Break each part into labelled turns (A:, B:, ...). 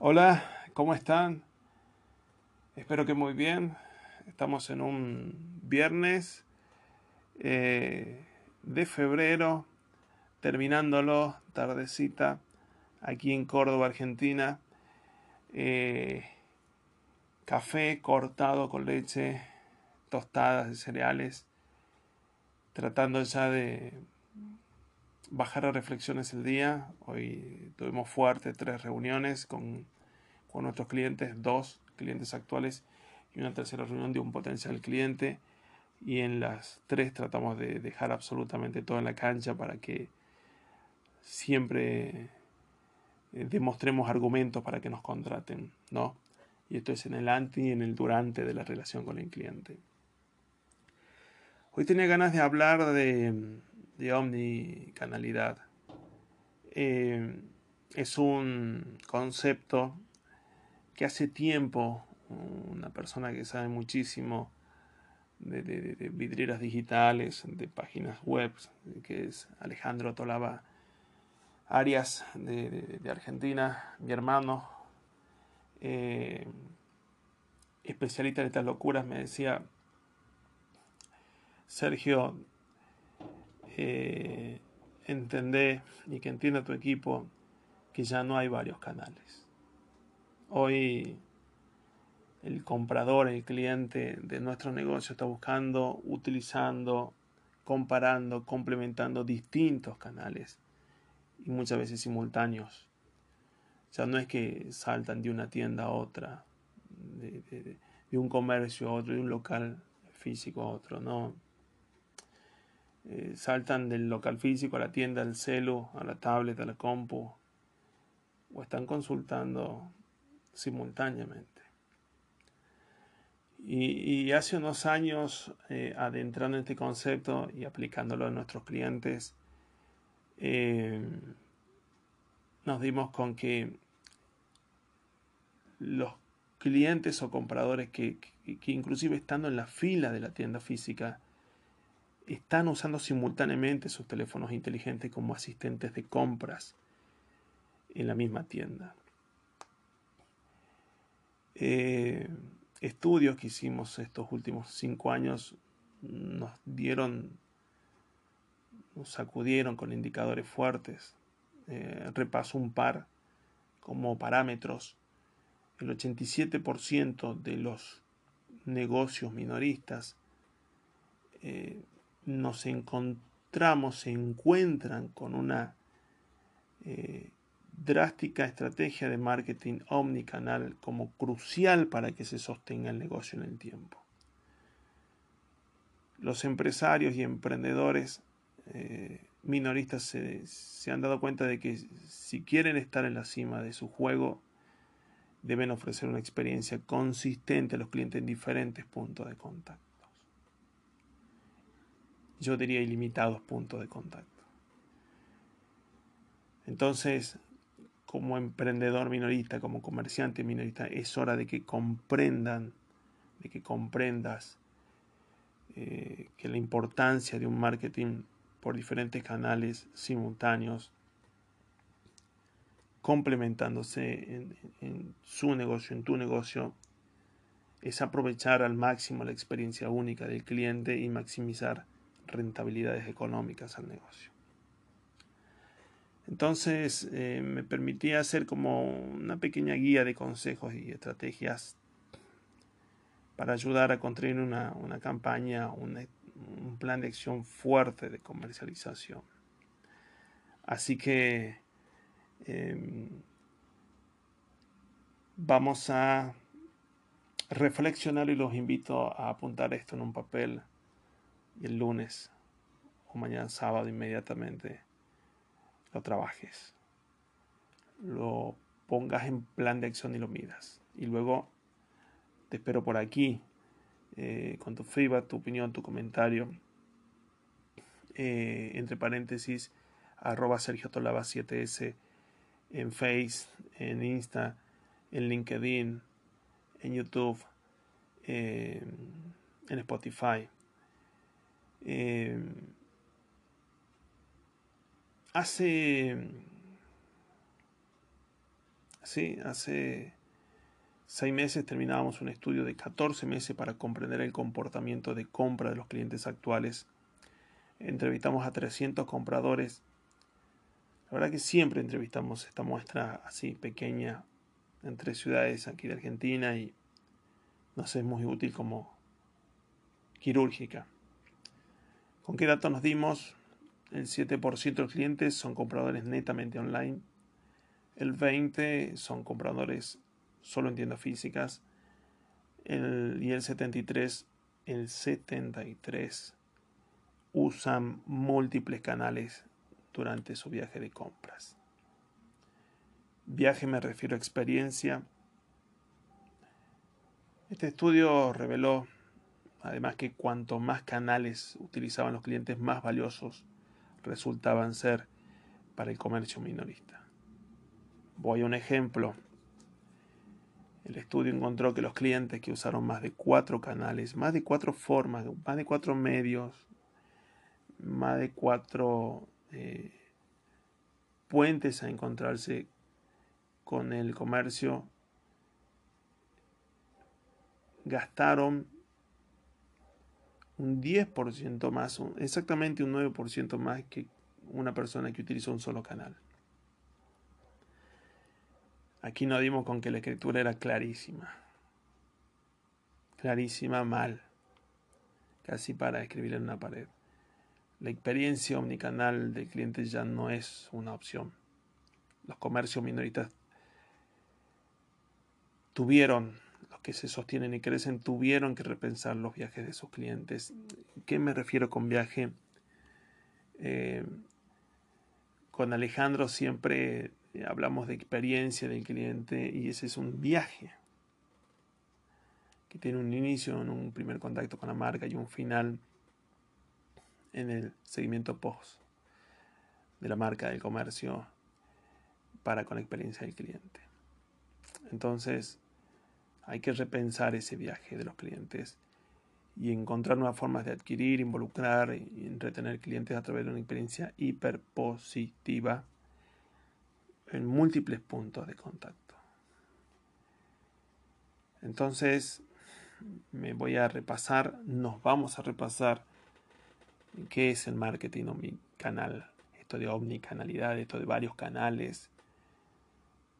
A: Hola, ¿cómo están? Espero que muy bien. Estamos en un viernes eh, de febrero, terminándolo, tardecita, aquí en Córdoba, Argentina. Eh, café cortado con leche, tostadas de cereales, tratando ya de bajar a reflexiones el día. Hoy tuvimos fuerte tres reuniones con, nuestros clientes, dos clientes actuales y una tercera reunión de un potencial cliente. Y en las tres tratamos de dejar absolutamente todo en la cancha para que siempre eh, demostremos argumentos para que nos contraten, ¿no? Y esto es en el anti y en el durante de la relación con el cliente. Hoy tenía ganas de hablar de, de omnicanalidad. Eh, es un concepto que hace tiempo una persona que sabe muchísimo de, vidrieras digitales, de páginas web, que es Alejandro Tolaba Arias de, Argentina, mi hermano, eh, especialista en estas locuras, me decía, Sergio, eh, entender y que entienda tu equipo que ya no hay varios canales. Hoy el comprador, el cliente de nuestro negocio está buscando, utilizando, comparando, complementando distintos canales y muchas veces simultáneos. Ya no es que saltan de una tienda a otra, de un comercio a otro, de un local físico a otro, no. Eh, saltan del local físico a la tienda, al celu, a la tablet, a la compu, o están consultando simultáneamente. Y, hace unos años, eh, adentrando en este concepto y aplicándolo a nuestros clientes, eh, nos dimos con que los clientes o compradores que, que inclusive estando en la fila de la tienda física, están usando simultáneamente sus teléfonos inteligentes como asistentes de compras en la misma tienda. Eh, estudios que hicimos estos últimos cinco años nos dieron, nos sacudieron con indicadores fuertes. Eh, repaso un par como parámetros. El 87% de los negocios minoristas eh, nos encontramos, se encuentran con una eh, drástica estrategia de marketing omnicanal como crucial para que se sostenga el negocio en el tiempo. Los empresarios y emprendedores eh, minoristas se, se han dado cuenta de que si quieren estar en la cima de su juego, deben ofrecer una experiencia consistente a los clientes en diferentes puntos de contacto yo diría ilimitados puntos de contacto. Entonces, como emprendedor minorista, como comerciante minorista, es hora de que comprendan, de que comprendas eh, que la importancia de un marketing por diferentes canales simultáneos, complementándose en, en su negocio, en tu negocio, es aprovechar al máximo la experiencia única del cliente y maximizar rentabilidades económicas al negocio. Entonces eh, me permitía hacer como una pequeña guía de consejos y estrategias para ayudar a construir una, campaña, un plan de acción fuerte de comercialización. Así que em, vamos a reflexionar y los invito a apuntar esto en un papel el lunes o mañana sábado inmediatamente lo trabajes, lo pongas en plan de acción y lo midas. Y luego te espero por aquí eh, con tu feedback, tu opinión, tu comentario. Eh, entre paréntesis, arroba Sergio Tolaba 7S en Face, en Insta, en LinkedIn, en YouTube, en Spotify. Eh, hace, ¿sí? Hace seis meses terminábamos un estudio de 14 meses para comprender el comportamiento de compra de los clientes actuales. Entrevistamos a 300 compradores. La verdad que siempre entrevistamos esta muestra así pequeña entre ciudades aquí de Argentina y nos es muy útil como quirúrgica. ¿Con qué datos nos dimos? El 7% de los clientes son compradores netamente online. El 20% son compradores solo en tiendas físicas. El, y el 73%, el 73% usan múltiples canales durante su viaje de compras. Viaje me refiero a experiencia. Este estudio reveló además que cuanto más canales utilizaban los clientes, más valiosos resultaban ser para el comercio minorista. Voy a un ejemplo. El estudio encontró que los clientes que usaron más de cuatro canales, más de cuatro formas, más de cuatro medios, más de cuatro eh, puentes a encontrarse con el comercio gastaron un 10% más, exactamente un 9% más que una persona que utilizó un solo canal. Aquí nos dimos con que la escritura era clarísima. Clarísima mal. Casi para escribir en una pared. La experiencia omnicanal del cliente ya no es una opción. Los comercios minoristas tuvieron, que se sostienen y crecen, tuvieron que repensar los viajes de sus clientes. ¿Qué me refiero con viaje? Eh, con Alejandro siempre hablamos de experiencia del cliente y ese es un viaje que tiene un inicio en un primer contacto con la marca y un final en el seguimiento post de la marca del comercio para con la experiencia del cliente. Entonces, hay que repensar ese viaje de los clientes y encontrar nuevas formas de adquirir, involucrar y retener clientes a través de una experiencia hiperpositiva en múltiples puntos de contacto. Entonces, me voy a repasar, nos vamos a repasar qué es el marketing omnicanal, esto de omnicanalidad, esto de varios canales,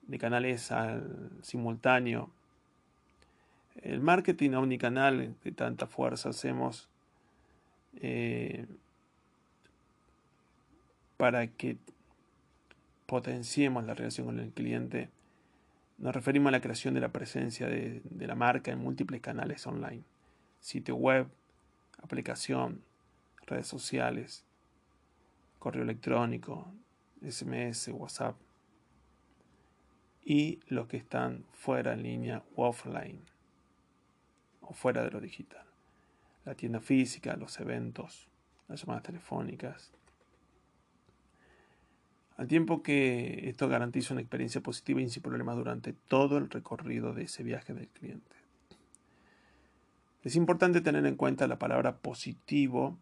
A: de canales al simultáneo. El marketing omnicanal de tanta fuerza hacemos eh, para que potenciemos la relación con el cliente, nos referimos a la creación de la presencia de, de la marca en múltiples canales online, sitio web, aplicación, redes sociales, correo electrónico, SMS, WhatsApp. Y los que están fuera en línea o offline o fuera de lo digital. La tienda física, los eventos, las llamadas telefónicas, al tiempo que esto garantiza una experiencia positiva y sin problemas durante todo el recorrido de ese viaje del cliente. Es importante tener en cuenta la palabra positivo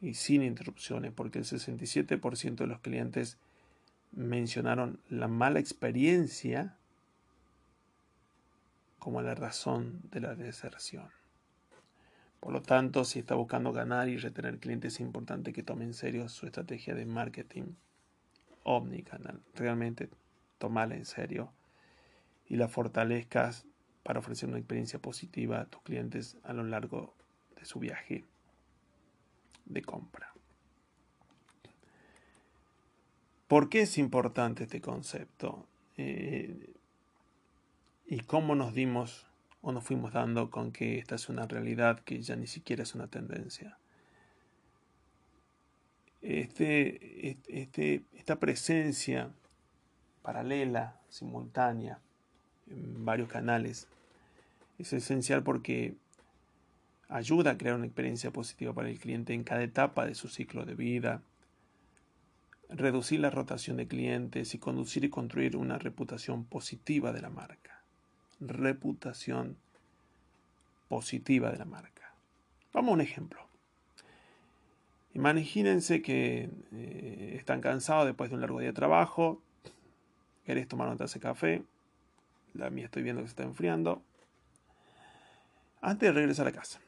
A: y sin interrupciones, porque el 67% de los clientes mencionaron la mala experiencia como la razón de la deserción. Por lo tanto, si está buscando ganar y retener clientes, es importante que tome en serio su estrategia de marketing omnicanal. Realmente tomala en serio y la fortalezcas para ofrecer una experiencia positiva a tus clientes a lo largo de su viaje de compra. ¿Por qué es importante este concepto? Eh, ¿Y cómo nos dimos o nos fuimos dando con que esta es una realidad que ya ni siquiera es una tendencia? este, este, esta presencia paralela, simultánea, en varios canales, es esencial porque ayuda a crear una experiencia positiva para el cliente en cada etapa de su ciclo de vida, reducir la rotación de clientes y conducir y construir una reputación positiva de la marca. Reputación positiva de la marca. Vamos a un ejemplo. Imagínense que eh, están cansados después de un largo día de trabajo, querés tomar una taza de café, la mía estoy viendo que se está enfriando, antes de regresar a casa.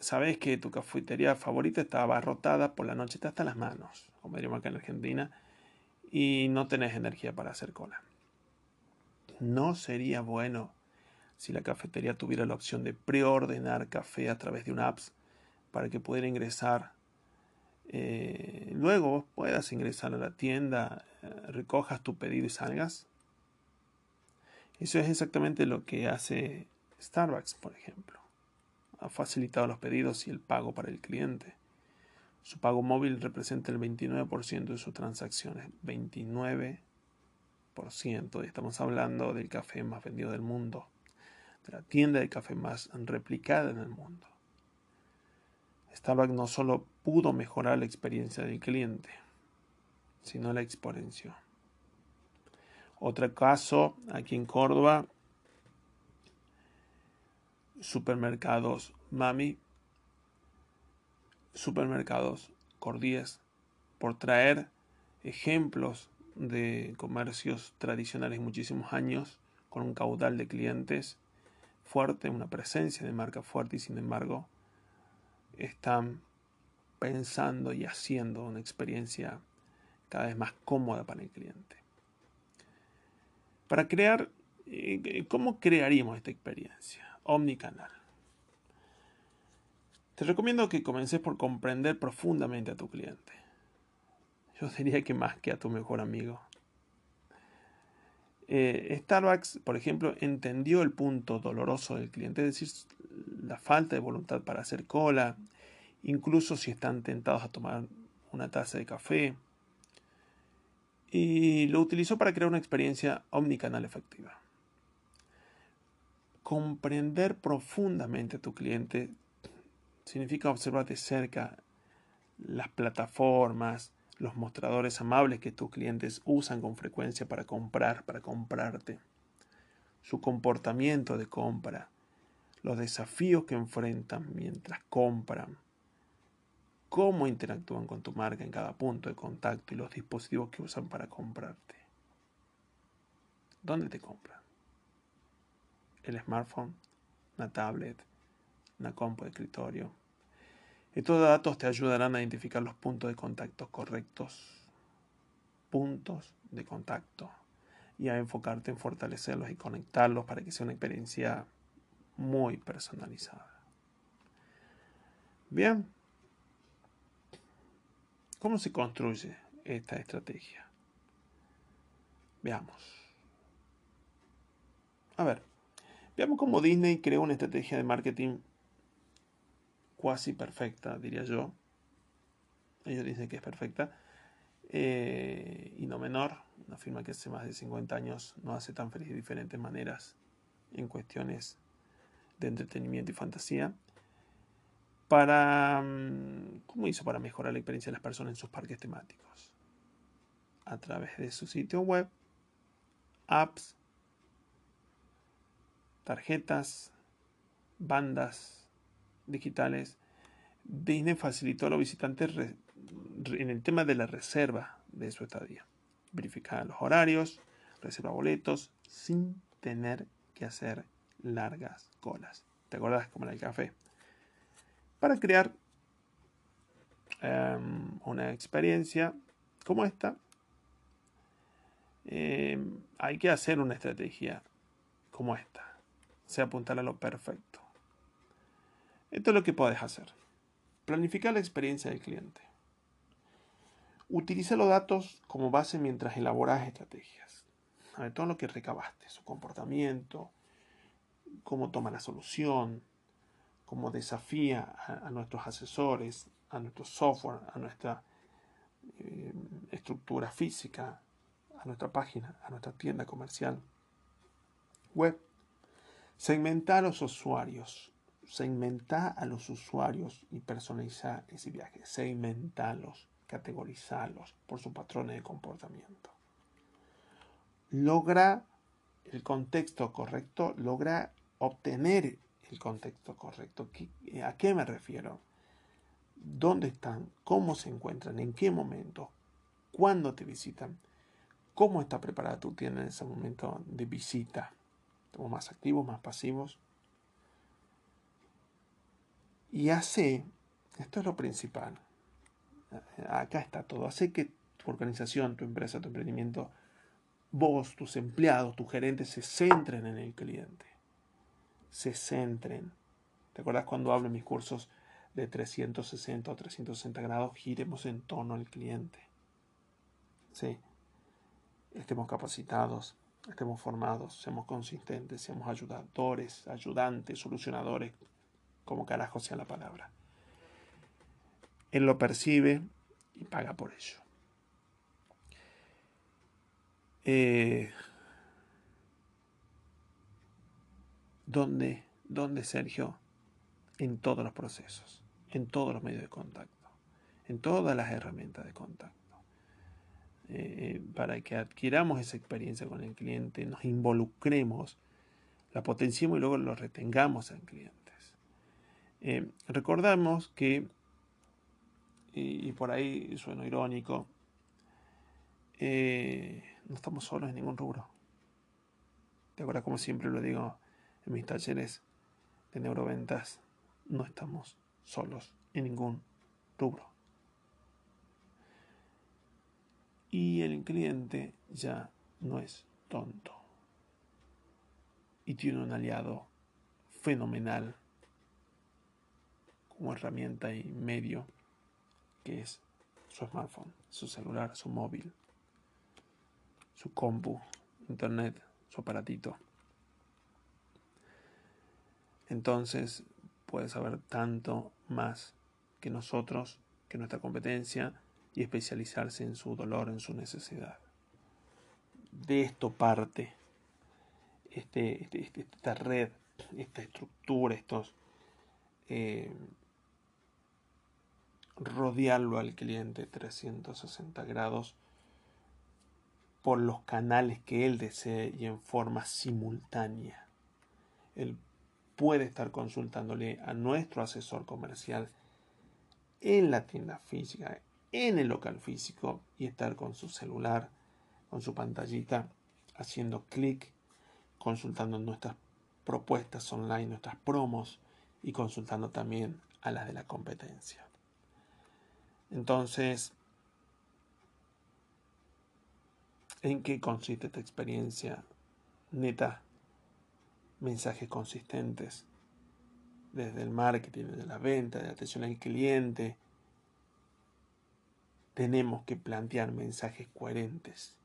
A: Sabes que tu cafetería favorita está abarrotada por la noche, hasta las manos, como diríamos acá en Argentina, y no tenés energía para hacer cola. ¿No sería bueno si la cafetería tuviera la opción de preordenar café a través de una app para que pudiera ingresar? Eh, luego puedas ingresar a la tienda, eh, recojas tu pedido y salgas. Eso es exactamente lo que hace Starbucks, por ejemplo. Ha facilitado los pedidos y el pago para el cliente. Su pago móvil representa el 29% de sus transacciones. 29%. Y estamos hablando del café más vendido del mundo. De la tienda de café más replicada en el mundo. Starbucks no solo pudo mejorar la experiencia del cliente, sino la exponencia. Otro caso, aquí en Córdoba, supermercados Mami supermercados Cordíes, por traer ejemplos de comercios tradicionales muchísimos años, con un caudal de clientes fuerte, una presencia de marca fuerte y sin embargo están pensando y haciendo una experiencia cada vez más cómoda para el cliente. Para crear, eh, ¿cómo crearíamos esta experiencia? Omnicanal. Te recomiendo que comences por comprender profundamente a tu cliente. Yo diría que más que a tu mejor amigo. Eh, Starbucks, por ejemplo, entendió el punto doloroso del cliente, es decir, la falta de voluntad para hacer cola, incluso si están tentados a tomar una taza de café, y lo utilizó para crear una experiencia omnicanal efectiva. Comprender profundamente a tu cliente significa observar de cerca las plataformas, los mostradores amables que tus clientes usan con frecuencia para comprar, para comprarte, su comportamiento de compra, los desafíos que enfrentan mientras compran, cómo interactúan con tu marca en cada punto de contacto y los dispositivos que usan para comprarte. ¿Dónde te compran? ¿El smartphone? ¿Una tablet? una compu de escritorio. Estos datos te ayudarán a identificar los puntos de contacto correctos. Puntos de contacto. Y a enfocarte en fortalecerlos y conectarlos para que sea una experiencia muy personalizada. Bien. ¿Cómo se construye esta estrategia? Veamos. A ver, veamos cómo Disney creó una estrategia de marketing cuasi perfecta, diría yo. Ellos dicen que es perfecta. Eh, y no menor, una firma que hace más de 50 años no hace tan feliz de diferentes maneras en cuestiones de entretenimiento y fantasía. Para, mm, ¿Cómo hizo para mejorar la experiencia de las personas en sus parques temáticos? A través de su sitio web, apps, tarjetas, bandas digitales, Disney facilitó a los visitantes en el tema de la reserva de su estadía. Verificar los horarios, reserva boletos, sin tener que hacer largas colas. ¿Te acuerdas como el café? Para crear em, una experiencia como esta, em, hay que hacer una estrategia como esta. O sea, apuntar a lo perfecto. Esto es lo que puedes hacer. Planificar la experiencia del cliente. Utiliza los datos como base mientras elaboras estrategias. A ver, todo lo que recabaste, su comportamiento, cómo toma la solución, cómo desafía a, nuestros asesores, a nuestro software, a nuestra eh, estructura física, a nuestra página, a nuestra tienda comercial web. Segmentar a los usuarios segmenta a los usuarios y personaliza ese viaje. Segmentalos, categorizarlos por sus patrones de comportamiento. Logra el contexto correcto, logra obtener el contexto correcto. ¿A qué me refiero? ¿Dónde están? ¿Cómo se encuentran? ¿En qué momento? ¿Cuándo te visitan? cómo está preparada tu tienda en ese momento de visita. Estamos más activos, más pasivos. Y hace, esto es lo principal, acá está todo, hace que tu organización, tu empresa, tu emprendimiento, vos, tus empleados, tus gerentes se centren en el cliente. Se centren. ¿Te acuerdas cuando hablo en mis cursos de 360 o 360 grados? Giremos en torno al cliente. Sí. Estemos capacitados, estemos formados, seamos consistentes, seamos ayudadores, ayudantes, solucionadores, como carajo sea la palabra. Él lo percibe y paga por ello. Eh, ¿Dónde? ¿Dónde, Sergio? En todos los procesos, en todos los medios de contacto, en todas las herramientas de contacto. Eh, para que adquiramos esa experiencia con el cliente, nos involucremos, la potenciemos y luego lo retengamos en clientes. Eh, recordamos que, y, por ahí sueno irónico, eh, no estamos solos en ningún rubro. De acuerdo, como siempre lo digo en mis talleres de neuroventas, no estamos solos en ningún rubro. Y el cliente ya no es tonto. Y tiene un aliado fenomenal como herramienta y medio que es su smartphone, su celular, su móvil, su compu, internet, su aparatito. Entonces puede saber tanto más que nosotros, que nuestra competencia, y especializarse en su dolor, en su necesidad. De esto parte este, este, este esta red, esta estructura, estos... Eh, rodearlo al cliente 360 grados por los canales que él desee y en forma simultánea. Él puede estar consultándole a nuestro asesor comercial en la tienda física, en el local físico y estar con su celular, con su pantallita, haciendo clic, consultando nuestras propuestas online, nuestras promos y consultando también a las de la competencia. Entonces, ¿en qué consiste esta experiencia neta? Mensajes consistentes desde el marketing, desde la venta, de atención al cliente, tenemos que plantear mensajes coherentes,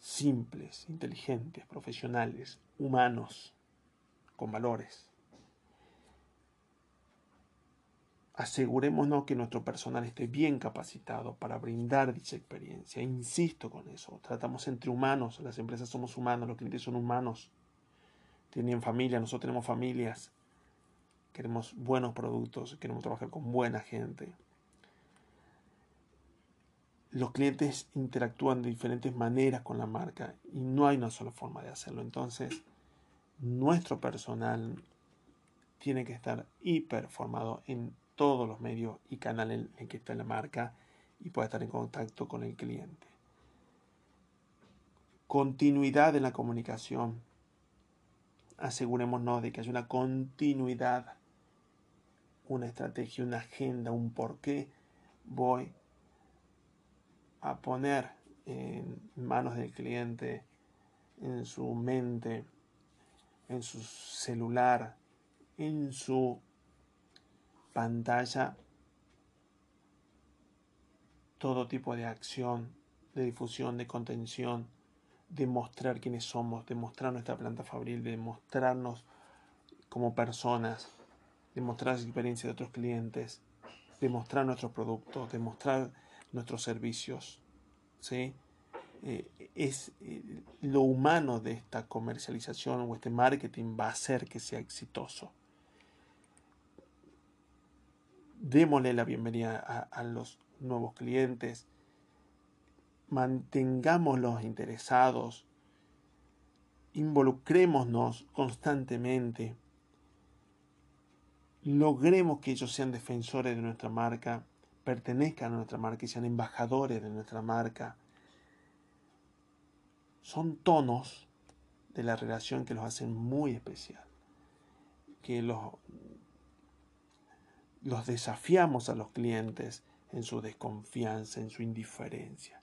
A: simples, inteligentes, profesionales, humanos, con valores. Asegurémonos que nuestro personal esté bien capacitado para brindar dicha experiencia. Insisto con eso. Tratamos entre humanos. Las empresas somos humanos, los clientes son humanos. Tienen familia, nosotros tenemos familias. Queremos buenos productos, queremos trabajar con buena gente los clientes interactúan de diferentes maneras con la marca y no hay una sola forma de hacerlo. Entonces, nuestro personal tiene que estar hiper formado en todos los medios y canales en que está la marca y pueda estar en contacto con el cliente. Continuidad en la comunicación. Asegurémonos de que haya una continuidad, una estrategia, una agenda, un por qué voy a poner en manos del cliente, en su mente, en su celular, en su pantalla, todo tipo de acción, de difusión, de contención, de mostrar quiénes somos, de mostrar nuestra planta fabril, de mostrarnos como personas, de mostrar la experiencia de otros clientes, de mostrar nuestros productos, de mostrar nuestros servicios. ¿sí? Eh, es eh, lo humano de esta comercialización o este marketing va a hacer que sea exitoso. Démosle la bienvenida a, los nuevos clientes, mantengámoslos interesados, involucrémonos constantemente, logremos que ellos sean defensores de nuestra marca pertenezcan a nuestra marca y sean embajadores de nuestra marca. Son tonos de la relación que los hacen muy especial, que los, los desafiamos a los clientes en su desconfianza, en su indiferencia.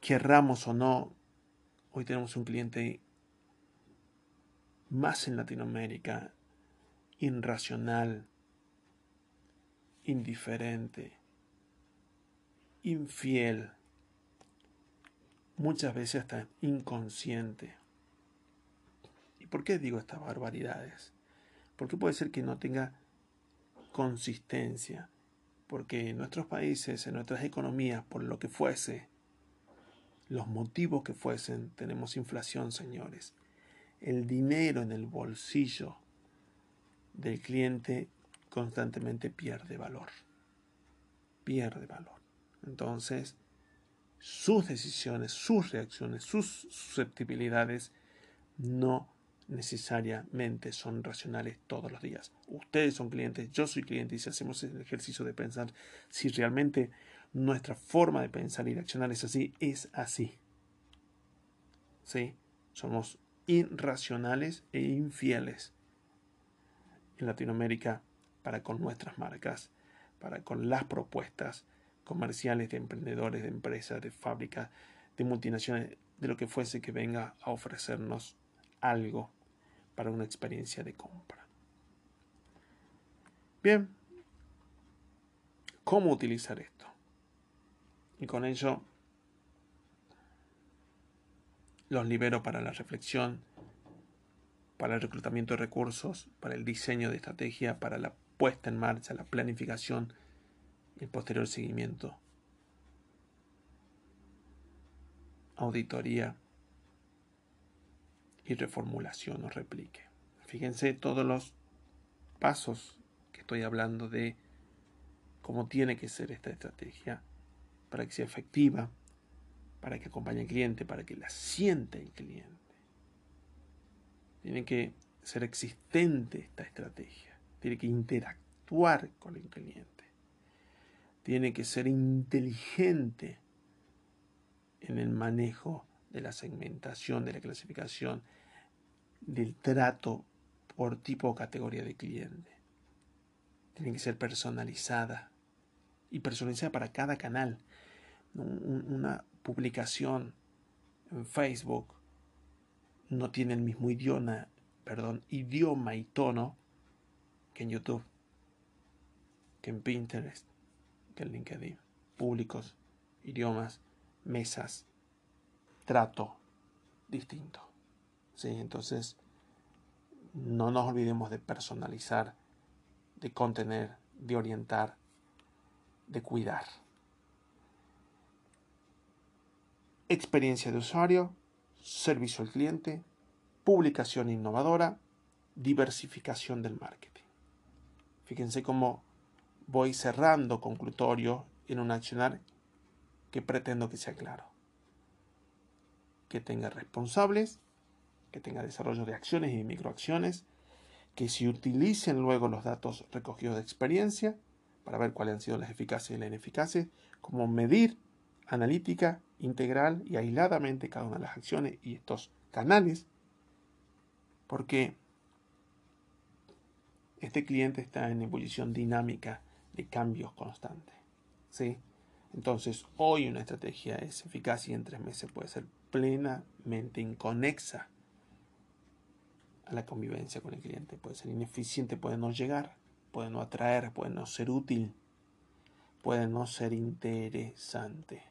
A: Querramos o no, hoy tenemos un cliente más en Latinoamérica, irracional, indiferente, infiel, muchas veces hasta inconsciente. ¿Y por qué digo estas barbaridades? Porque puede ser que no tenga consistencia, porque en nuestros países, en nuestras economías, por lo que fuese, los motivos que fuesen, tenemos inflación, señores. El dinero en el bolsillo del cliente constantemente pierde valor. Pierde valor. Entonces, sus decisiones, sus reacciones, sus susceptibilidades no necesariamente son racionales todos los días. Ustedes son clientes, yo soy cliente y si hacemos el ejercicio de pensar si realmente nuestra forma de pensar y reaccionar es así, es así. ¿Sí? Somos irracionales e infieles en Latinoamérica para con nuestras marcas, para con las propuestas comerciales de emprendedores, de empresas, de fábricas, de multinacionales, de lo que fuese que venga a ofrecernos algo para una experiencia de compra. Bien, ¿cómo utilizar esto? Y con ello los libero para la reflexión, para el reclutamiento de recursos, para el diseño de estrategia, para la puesta en marcha, la planificación y el posterior seguimiento. Auditoría y reformulación o replique. Fíjense todos los pasos que estoy hablando de cómo tiene que ser esta estrategia para que sea efectiva, para que acompañe al cliente, para que la sienta el cliente. Tiene que ser existente esta estrategia, tiene que interactuar con el cliente, tiene que ser inteligente en el manejo de la segmentación, de la clasificación, del trato por tipo o categoría de cliente. Tiene que ser personalizada y personalizada para cada canal. Una publicación en Facebook no tiene el mismo idioma, perdón, idioma y tono que en YouTube, que en Pinterest, que en LinkedIn. Públicos, idiomas, mesas, trato distinto. Entonces, no nos olvidemos de personalizar, de contener, de orientar, de cuidar. Experiencia de usuario, servicio al cliente, publicación innovadora, diversificación del marketing. Fíjense cómo voy cerrando conclutorio en un accionar que pretendo que sea claro. Que tenga responsables, que tenga desarrollo de acciones y microacciones, que se utilicen luego los datos recogidos de experiencia para ver cuáles han sido las eficaces y las ineficaces, como medir analítica, integral y aisladamente cada una de las acciones y estos canales, porque este cliente está en ebullición dinámica de cambios constantes. ¿sí? Entonces, hoy una estrategia es eficaz y en tres meses puede ser plenamente inconexa la convivencia con el cliente. Puede ser ineficiente, puede no llegar, puede no atraer, puede no ser útil, puede no ser interesante.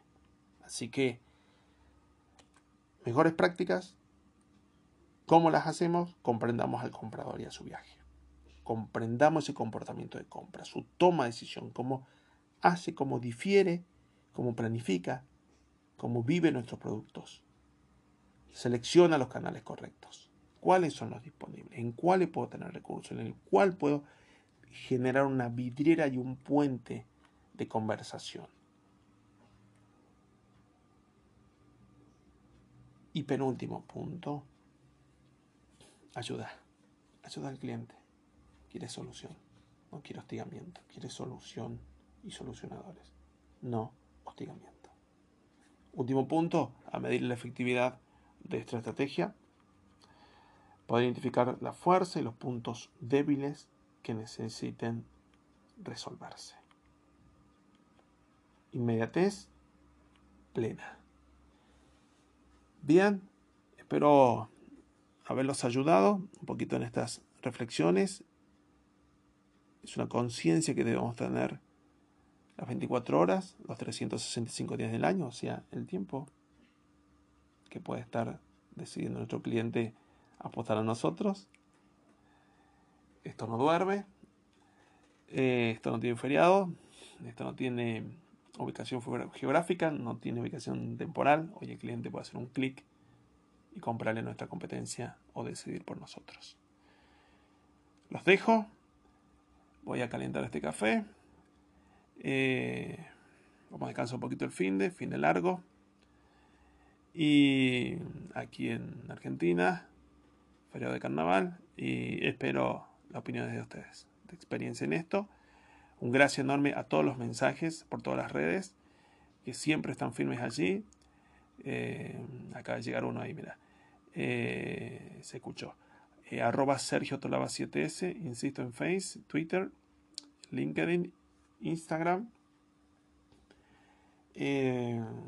A: Así que, mejores prácticas, ¿cómo las hacemos? Comprendamos al comprador y a su viaje. Comprendamos ese comportamiento de compra, su toma de decisión, cómo hace, cómo difiere, cómo planifica, cómo vive nuestros productos. Selecciona los canales correctos. ¿Cuáles son los disponibles? ¿En cuáles puedo tener recursos? ¿En el cual puedo generar una vidriera y un puente de conversación? Y penúltimo punto, ayuda. Ayuda al cliente. Quiere solución. No quiere hostigamiento. Quiere solución y solucionadores. No hostigamiento. Último punto, a medir la efectividad de esta estrategia. Poder identificar la fuerza y los puntos débiles que necesiten resolverse. Inmediatez plena. Bien, espero haberlos ayudado un poquito en estas reflexiones. Es una conciencia que debemos tener las 24 horas, los 365 días del año, o sea, el tiempo que puede estar decidiendo nuestro cliente apostar a nosotros. Esto no duerme, eh, esto no tiene feriado, esto no tiene ubicación geográfica, no tiene ubicación temporal. Hoy el cliente puede hacer un clic y comprarle nuestra competencia o decidir por nosotros. Los dejo. Voy a calentar este café. Eh, vamos a descansar un poquito el fin de, fin de largo. Y aquí en Argentina, feriado de carnaval. Y espero la opinión de ustedes, de experiencia en esto. Un gracias enorme a todos los mensajes por todas las redes, que siempre están firmes allí. Eh, acaba de llegar uno ahí, mira. Eh, se escuchó. Eh, arroba Sergio Tolaba 7S, insisto en Face, Twitter, LinkedIn, Instagram,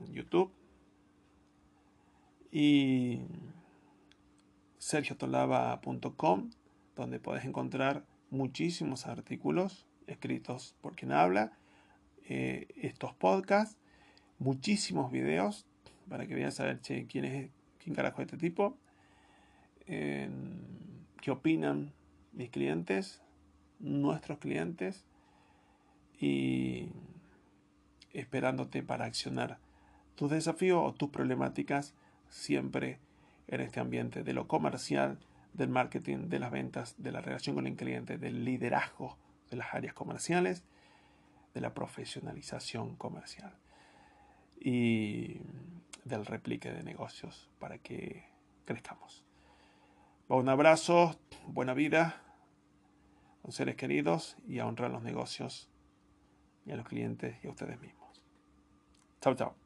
A: YouTube y sergiotolaba.com, donde puedes encontrar muchísimos artículos escritos por quien habla, eh, estos podcasts, muchísimos videos para que vean saber quién es, quién carajo es este tipo, qué opinan mis clientes, nuestros clientes y esperándote para accionar tus desafíos o tus problemáticas siempre en este ambiente de lo comercial, del marketing, de las ventas, de la relación con el cliente, del liderazgo de las áreas comerciales, de la profesionalización comercial y del replique de negocios para que crezcamos. Un abrazo, buena vida seres queridos y a honrar los negocios y a los clientes y a ustedes mismos. Chao, chao.